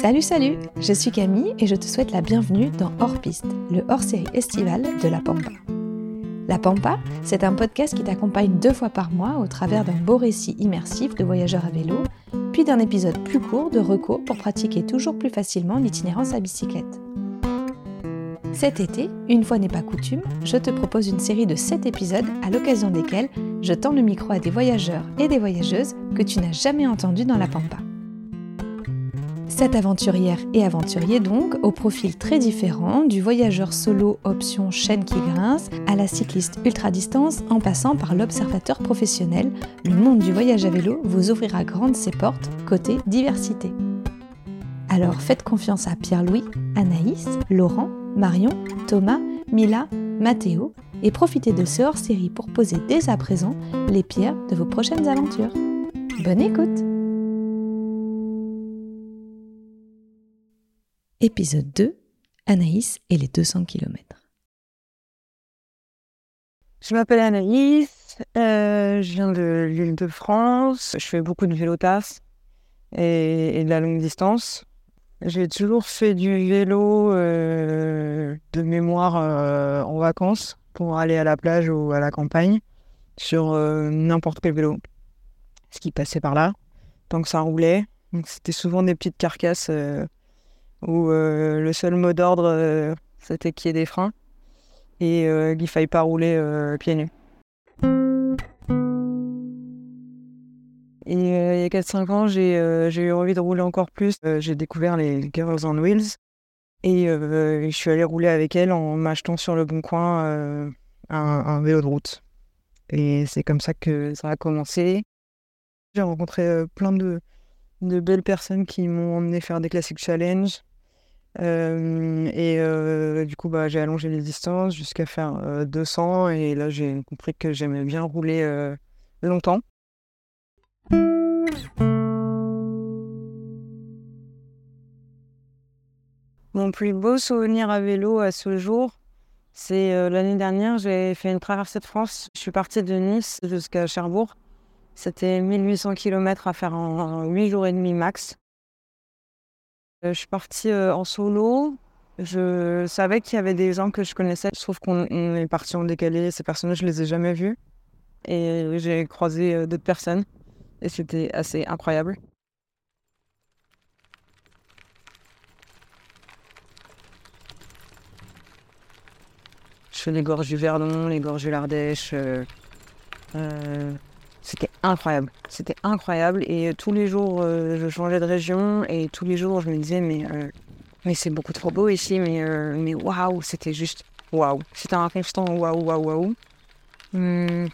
Salut, salut Je suis Camille et je te souhaite la bienvenue dans Hors Piste, le hors-série estival de La Pampa. La Pampa, c'est un podcast qui t'accompagne deux fois par mois au travers d'un beau récit immersif de voyageurs à vélo, puis d'un épisode plus court de recours pour pratiquer toujours plus facilement l'itinérance à bicyclette. Cet été, une fois n'est pas coutume, je te propose une série de 7 épisodes à l'occasion desquels je tends le micro à des voyageurs et des voyageuses que tu n'as jamais entendus dans la Pampa. Cette aventurière et aventurier donc, au profil très différent, du voyageur solo option chaîne qui grince, à la cycliste ultra-distance, en passant par l'observateur professionnel, le monde du voyage à vélo vous ouvrira grandes ses portes côté diversité. Alors faites confiance à Pierre-Louis, Anaïs, Laurent, Marion, Thomas, Mila, Mathéo et profitez de ce hors-série pour poser dès à présent les pierres de vos prochaines aventures. Bonne écoute Épisode 2 Anaïs et les 200 km. Je m'appelle Anaïs, euh, je viens de l'île de France, je fais beaucoup de vélo et, et, de la longue distance. J'ai toujours fait du vélo euh, de mémoire euh, en vacances pour aller à la plage ou à la campagne sur n'importe quel vélo, ce qui passait par là, tant que ça roulait. C'était souvent des petites carcasses où euh, le seul mot d'ordre, euh, c'était qu'il y ait des freins et euh, qu'il ne faille pas rouler pieds nus. Et il y a 4-5 ans, j'ai eu envie de rouler encore plus. j'ai découvert les Girls on Wheels et je suis allée rouler avec elles en m'achetant sur le bon coin un, vélo de route. Et c'est comme ça que ça a commencé. J'ai rencontré plein de, de belles personnes qui m'ont emmené faire des classiques challenge, et du coup, bah, j'ai allongé les distances jusqu'à faire 200. Et là, j'ai compris que j'aimais bien rouler longtemps. Mon plus beau souvenir à vélo à ce jour, c'est l'année dernière, j'ai fait une traversée de France. Je suis partie de Nice jusqu'à Cherbourg. C'était 1800 km à faire en 8 jours et demi max. Euh, je suis partie euh, en solo. Je savais qu'il y avait des gens que je connaissais, sauf qu'on est parti en décalé. Ces personnes, je les ai jamais vues. Et j'ai croisé euh, d'autres personnes. Et c'était assez incroyable. Je fais les gorges du Verdon, les gorges de l'Ardèche. C'était incroyable. C'était incroyable. Et tous les jours, euh, je changeais de région. Et tous les jours, je me disais, mais, euh, mais c'est beaucoup trop beau ici. Mais, euh, mais waouh, c'était juste waouh. C'était un instant waouh, waouh, waouh. Hmm.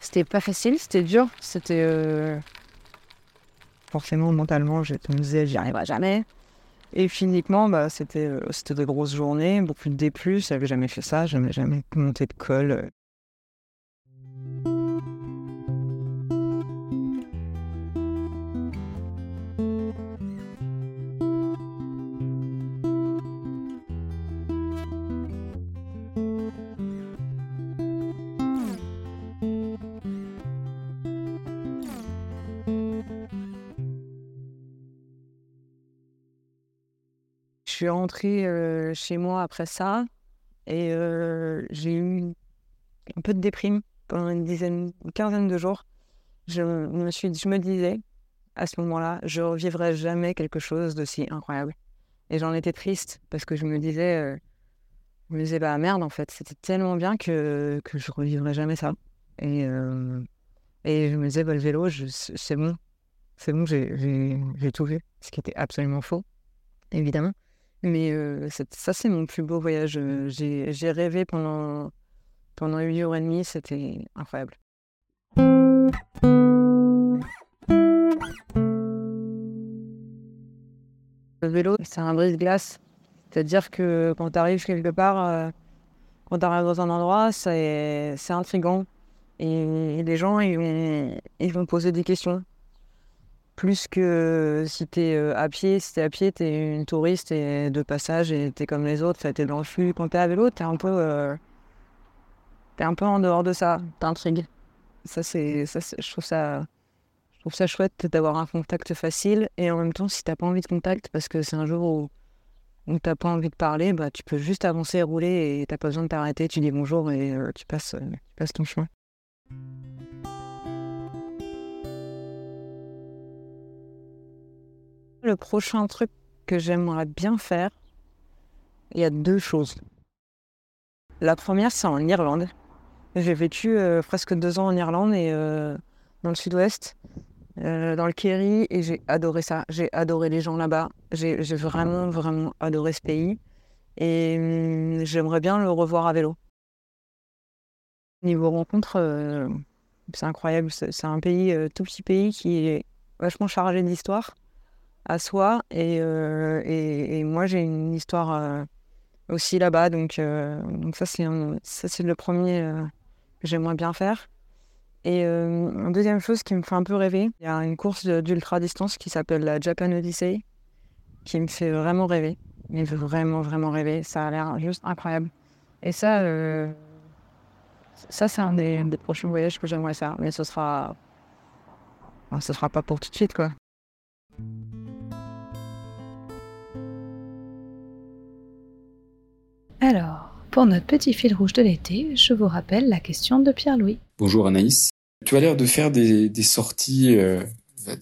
C'était pas facile, c'était dur. C'était. Forcément, mentalement, je me disais, j'y arriverai jamais. Et physiquement, bah, c'était c'était de grosses journées, beaucoup de D+, j'avais jamais fait ça, jamais, jamais monté de col. suis rentrée chez moi après ça et j'ai eu un peu de déprime pendant une dizaine, quinzaine de jours. Je me, je disais à ce moment-là, je ne revivrai jamais quelque chose d'aussi incroyable. Et j'en étais triste parce que je me disais, je me disais, bah merde, en fait, c'était tellement bien que, que je revivrai jamais ça. Et, et je me disais, bah, le vélo, c'est bon, c'est bon, j'ai tout vu, ce qui était absolument faux, évidemment. Mais ça, c'est mon plus beau voyage. J'ai rêvé pendant, pendant 8 jours et demi, c'était incroyable. Le vélo, c'est un brise-glace. C'est-à-dire que quand tu arrives quelque part, quand tu arrives dans un endroit, c'est intriguant. Et, les gens, ils ils vont poser des questions plus que si tu es à pied, si tu es à pied, tu es une touriste et de passage et tu es comme les autres, tu es dans le flux. Quand tu es à vélo, tu es un peu es un peu en dehors de ça, t'intrigues. Ça c'est ça je trouve ça trouve ça chouette d'avoir un contact facile. Et en même temps, si t'as pas envie de contact, parce que c'est un jour où, où t'as pas envie de parler, bah, tu peux juste avancer et rouler et t'as pas besoin de t'arrêter. Tu dis bonjour et euh, tu, passes, euh, tu passes ton chemin. Le prochain truc que j'aimerais bien faire, il y a deux choses. La première, c'est en Irlande. J'ai vécu euh, presque deux ans en Irlande et euh, dans le sud-ouest, euh, dans le Kerry, et j'ai adoré ça. J'ai adoré les gens là-bas. J'ai vraiment, vraiment adoré ce pays. Et hum, j'aimerais bien le revoir à vélo. Niveau rencontre, c'est incroyable. C'est un pays, tout petit pays qui est vachement chargé d'histoire à soi. Et, et, et moi, j'ai une histoire aussi là-bas. Donc, donc ça, c'est le premier que j'aimerais bien faire. Et euh, une deuxième chose qui me fait un peu rêver, il y a une course d'ultra distance qui s'appelle la Japan Odyssey, qui me fait vraiment rêver, mais vraiment, vraiment rêver. Ça a l'air juste incroyable. Et ça, euh, ça c'est un des, prochains voyages que j'aimerais faire, mais ce sera, ce sera pas pour tout de suite, quoi. Pour notre petit fil rouge de l'été, je vous rappelle la question de Pierre-Louis. Bonjour Anaïs. Tu as l'air de faire des, sorties, euh,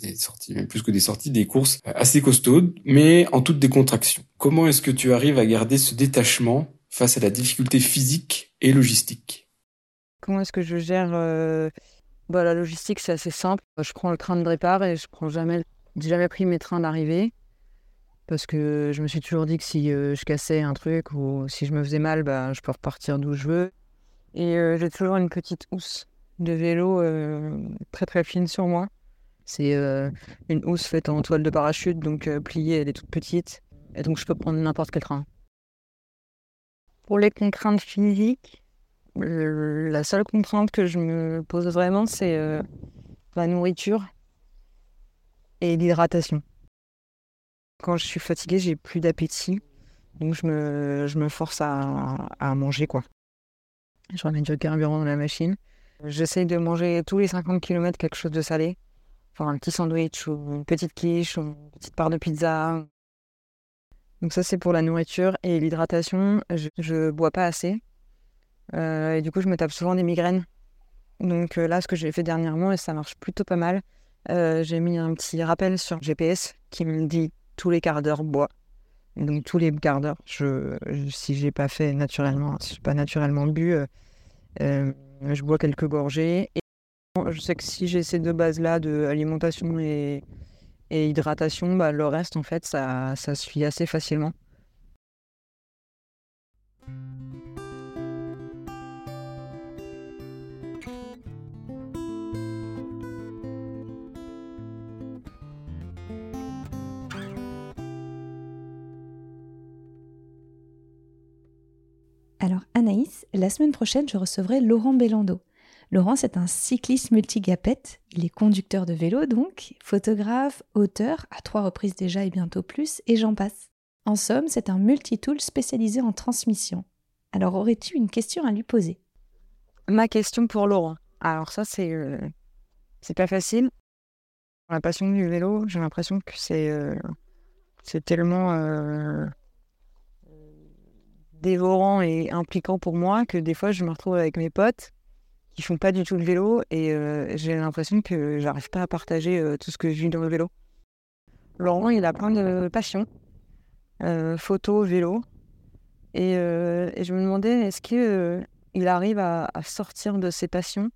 des sorties, même plus que des sorties, des courses assez costaudes, mais en toute décontraction. Comment est-ce que tu arrives à garder ce détachement face à la difficulté physique et logistique? Comment est-ce que je gère euh, bah, La logistique, c'est assez simple. Je prends le train de départ et je prends jamais, jamais pris mes trains d'arrivée. Parce que je me suis toujours dit que si je cassais un truc ou si je me faisais mal, bah, je peux repartir d'où je veux. Et j'ai toujours une petite housse de vélo très très fine sur moi. C'est une housse faite en toile de parachute, donc pliée, elle est toute petite. Et donc je peux prendre n'importe quel train. Pour les contraintes physiques, la seule contrainte que je me pose vraiment, c'est la nourriture et l'hydratation. Quand je suis fatiguée, j'ai plus d'appétit. Donc je me, force à, à, manger quoi. Je remets du carburant dans la machine. J'essaye de manger tous les 50 km quelque chose de salé. Enfin un petit sandwich ou une petite quiche ou une petite part de pizza. Donc ça c'est pour la nourriture et l'hydratation. Je, je bois pas assez. Euh, et du coup je me tape souvent des migraines. Donc euh, là ce que j'ai fait dernièrement et ça marche plutôt pas mal. Euh, j'ai mis un petit rappel sur GPS qui me dit tous les quarts d'heure bois. Donc tous les quarts d'heure, je, je, si j'ai pas fait naturellement, si pas naturellement bu, euh, euh, je bois quelques gorgées. Et je sais que si j'ai ces deux bases-là de alimentation et, hydratation, bah, le reste en fait ça, ça se fait assez facilement. Alors Anaïs, la semaine prochaine, je recevrai Laurent Bellando. Laurent, c'est un cycliste multigapette, il est conducteur de vélo donc, photographe, auteur, à trois reprises déjà et bientôt plus, et j'en passe. En somme, c'est un multitool spécialisé en transmission. Alors aurais-tu une question à lui poser? Ma question pour Laurent. Alors ça, c'est euh, pas facile. La passion du vélo, j'ai l'impression que c'est euh, tellement euh, dévorant et impliquant pour moi que des fois je me retrouve avec mes potes qui font pas du tout le vélo et euh, j'ai l'impression que j'arrive pas à partager euh, tout ce que je vis dans le vélo. Laurent, il a plein de passions, euh, photo, vélo, et, je me demandais est-ce qu'il il arrive à, à, sortir de ses passions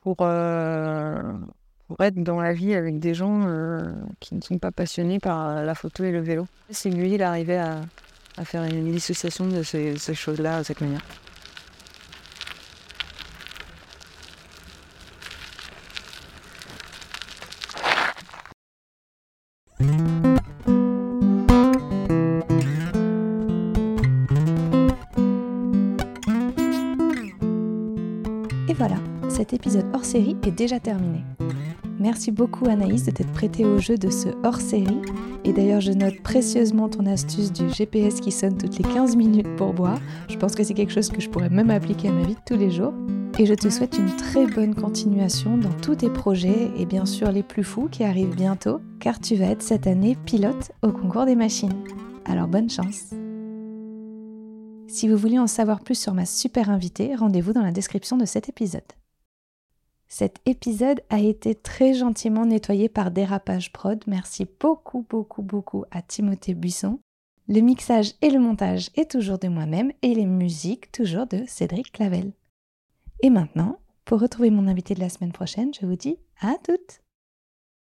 pour, pour être dans la vie avec des gens qui ne sont pas passionnés par la photo et le vélo? Si lui, il arrivait à, à faire une dissociation de ces, choses-là de cette manière. Et voilà, cet épisode hors série est déjà terminé. Merci beaucoup Anaïs de t'être prêtée au jeu de ce hors-série. Et d'ailleurs, je note précieusement ton astuce du GPS qui sonne toutes les 15 minutes pour boire. Je pense que c'est quelque chose que je pourrais même appliquer à ma vie de tous les jours. Et je te souhaite une très bonne continuation dans tous tes projets et bien sûr les plus fous qui arrivent bientôt, car tu vas être cette année pilote au concours des machines. Alors bonne chance Si vous voulez en savoir plus sur ma super invitée, rendez-vous dans la description de cet épisode. Cet épisode a été très gentiment nettoyé par Dérapage Prod. Merci beaucoup, beaucoup, beaucoup à Timothée Buisson. Le mixage et le montage est toujours de moi-même et les musiques toujours de Cédric Clavel. Et maintenant, pour retrouver mon invité de la semaine prochaine, je vous dis à toutes